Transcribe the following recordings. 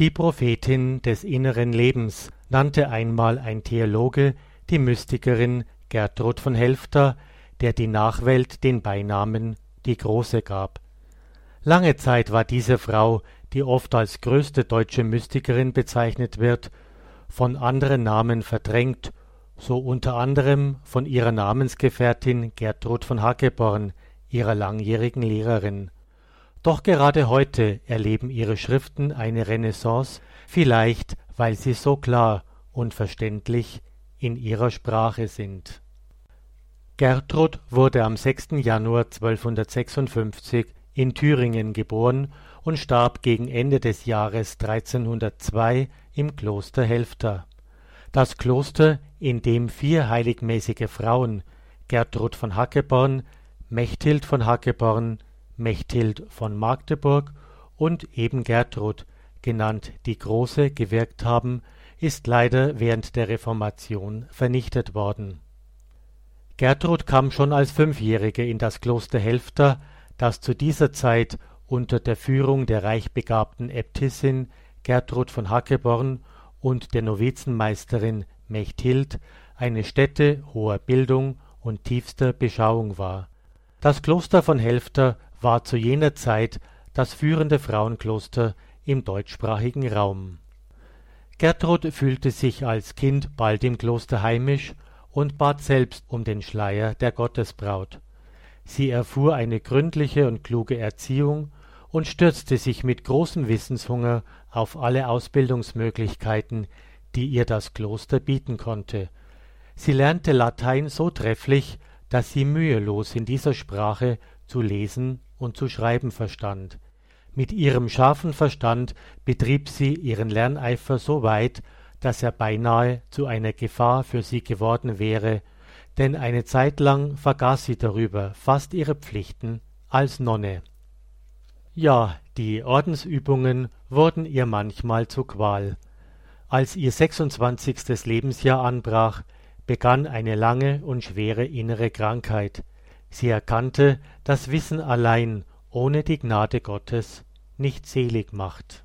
Die Prophetin des inneren Lebens nannte einmal ein Theologe die Mystikerin Gertrud von Helfter, der die Nachwelt den Beinamen die Große gab. Lange Zeit war diese Frau, die oft als größte deutsche Mystikerin bezeichnet wird, von anderen Namen verdrängt, so unter anderem von ihrer Namensgefährtin Gertrud von Hackeborn, ihrer langjährigen Lehrerin. Doch gerade heute erleben ihre Schriften eine Renaissance, vielleicht weil sie so klar und verständlich in ihrer Sprache sind. Gertrud wurde am 6. Januar 1256 in Thüringen geboren und starb gegen Ende des Jahres 1302 im Kloster Helfta. Das Kloster, in dem vier heiligmäßige Frauen, Gertrud von Hackeborn, Mechthild von Hackeborn, Mechthild von Magdeburg und eben Gertrud, genannt die Große, gewirkt haben, ist leider während der Reformation vernichtet worden. Gertrud kam schon als Fünfjährige in das Kloster Helfta, das zu dieser Zeit unter der Führung der reichbegabten Äbtissin Gertrud von Hackeborn und der Novizenmeisterin Mechthild eine Stätte hoher Bildung und tiefster Beschauung war. Das Kloster von Helfta war zu jener Zeit das führende Frauenkloster im deutschsprachigen Raum. Gertrud fühlte sich als Kind bald im Kloster heimisch und bat selbst um den Schleier der Gottesbraut. Sie erfuhr eine gründliche und kluge Erziehung und stürzte sich mit großem Wissenshunger auf alle Ausbildungsmöglichkeiten, die ihr das Kloster bieten konnte. Sie lernte Latein so trefflich, dass sie mühelos in dieser Sprache zu lesen und zu schreiben verstand. Mit ihrem scharfen Verstand betrieb sie ihren Lerneifer so weit, dass er beinahe zu einer Gefahr für sie geworden wäre, denn eine Zeit lang vergaß sie darüber fast ihre Pflichten als Nonne. Ja, die Ordensübungen wurden ihr manchmal zur Qual. Als ihr 26. Lebensjahr anbrach, begann eine lange und schwere innere Krankheit. Sie erkannte, dass Wissen allein ohne die Gnade Gottes nicht selig macht.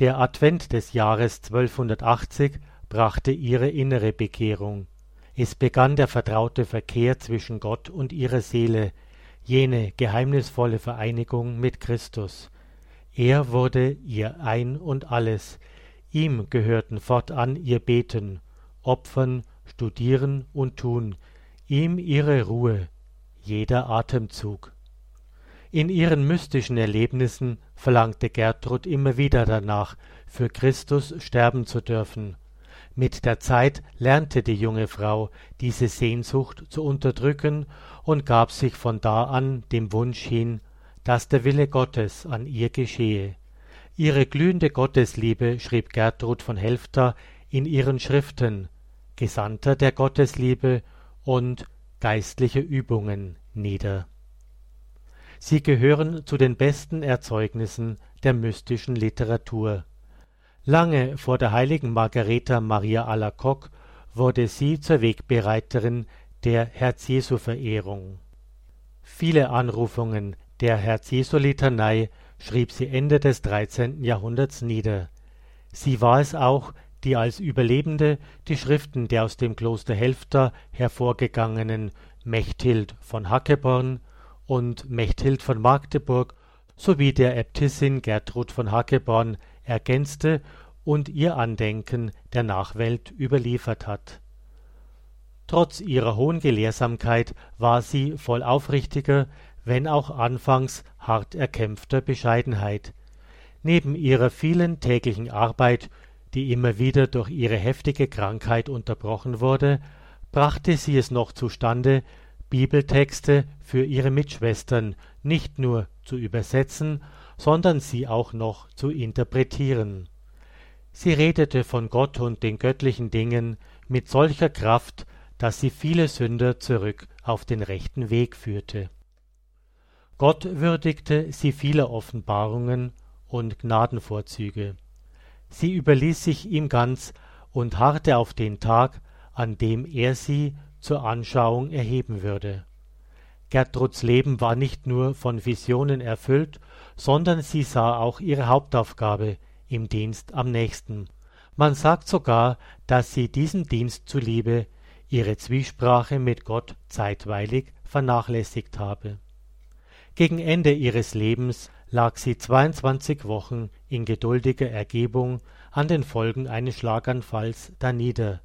Der Advent des Jahres 1280 brachte ihre innere Bekehrung. Es begann der vertraute Verkehr zwischen Gott und ihrer Seele, jene geheimnisvolle Vereinigung mit Christus. Er wurde ihr Ein und alles, ihm gehörten fortan ihr Beten, Opfern, Studieren und Tun, ihm ihre Ruhe, jeder Atemzug. In ihren mystischen Erlebnissen verlangte Gertrud immer wieder danach, für Christus sterben zu dürfen. Mit der Zeit lernte die junge Frau diese Sehnsucht zu unterdrücken und gab sich von da an dem Wunsch hin, dass der Wille Gottes an ihr geschehe. Ihre glühende Gottesliebe schrieb Gertrud von Helfta in ihren Schriften Gesandter der Gottesliebe und Geistliche Übungen nieder. Sie gehören zu den besten Erzeugnissen der mystischen Literatur. Lange vor der heiligen Margareta Maria Alacoque wurde sie zur Wegbereiterin der Herz-Jesu-Verehrung. Viele Anrufungen der Herz-Jesu-Litanei schrieb sie Ende des 13. Jahrhunderts nieder. Sie war es auch, die als Überlebende die Schriften der aus dem Kloster Helfta hervorgegangenen Mechthild von Hackeborn und Mechthild von Magdeburg sowie der Äbtissin Gertrud von Hackeborn ergänzte und ihr Andenken der Nachwelt überliefert hat. Trotz ihrer hohen Gelehrsamkeit war sie voll aufrichtiger, wenn auch anfangs hart erkämpfter Bescheidenheit. Neben ihrer vielen täglichen Arbeit die immer wieder durch ihre heftige Krankheit unterbrochen wurde, brachte sie es noch zustande, Bibeltexte für ihre Mitschwestern nicht nur zu übersetzen, sondern sie auch noch zu interpretieren. Sie redete von Gott und den göttlichen Dingen mit solcher Kraft, dass sie viele Sünder zurück auf den rechten Weg führte. Gott würdigte sie vieler Offenbarungen und Gnadenvorzüge. Sie überließ sich ihm ganz und harrte auf den Tag, an dem er sie zur Anschauung erheben würde. Gertruds Leben war nicht nur von Visionen erfüllt, sondern sie sah auch ihre Hauptaufgabe im Dienst am nächsten. Man sagt sogar, dass sie diesem Dienst zuliebe ihre Zwiesprache mit Gott zeitweilig vernachlässigt habe. Gegen Ende ihres Lebens lag sie 22 Wochen in geduldiger Ergebung an den Folgen eines Schlaganfalls danieder.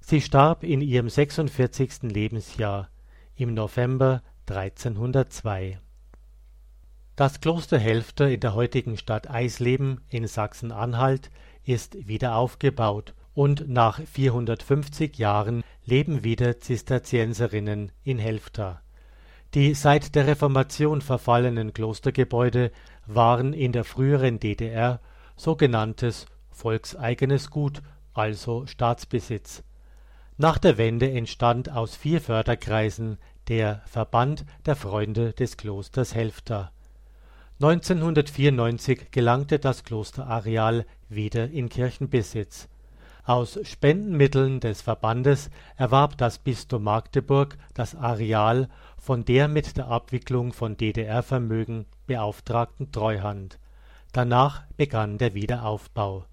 Sie starb in ihrem 46. Lebensjahr im November 1302. Das Kloster Helfter in der heutigen Stadt Eisleben in Sachsen-Anhalt ist wieder aufgebaut und nach 450 Jahren leben wieder Zisterzienserinnen in Helfta. Die seit der Reformation verfallenen Klostergebäude waren in der früheren DDR sogenanntes volkseigenes Gut, also Staatsbesitz. Nach der Wende entstand aus vier Förderkreisen der Verband der Freunde des Klosters Helfta. 1994 gelangte das Klosterareal wieder in Kirchenbesitz aus Spendenmitteln des Verbandes erwarb das Bistum Magdeburg das Areal von der mit der Abwicklung von DDR-Vermögen beauftragten Treuhand. Danach begann der Wiederaufbau.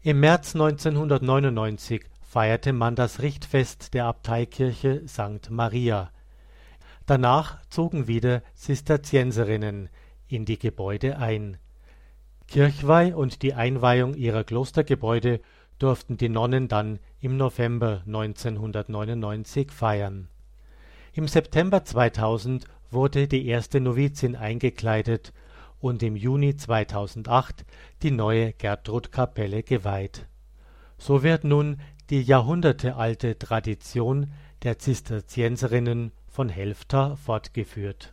Im März 1999 feierte man das Richtfest der Abteikirche St. Maria. Danach zogen wieder Zisterzienserinnen in die Gebäude ein. Kirchweih und die Einweihung ihrer Klostergebäude durften die Nonnen dann im November 1999 feiern. Im September 2000 wurde die erste Novizin eingekleidet und im Juni 2008 die neue Gertrudkapelle geweiht. So wird nun die jahrhundertealte Tradition der Zisterzienserinnen von Helfta fortgeführt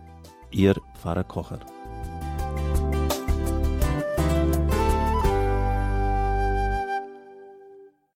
Ihr Pfarrer Kocher.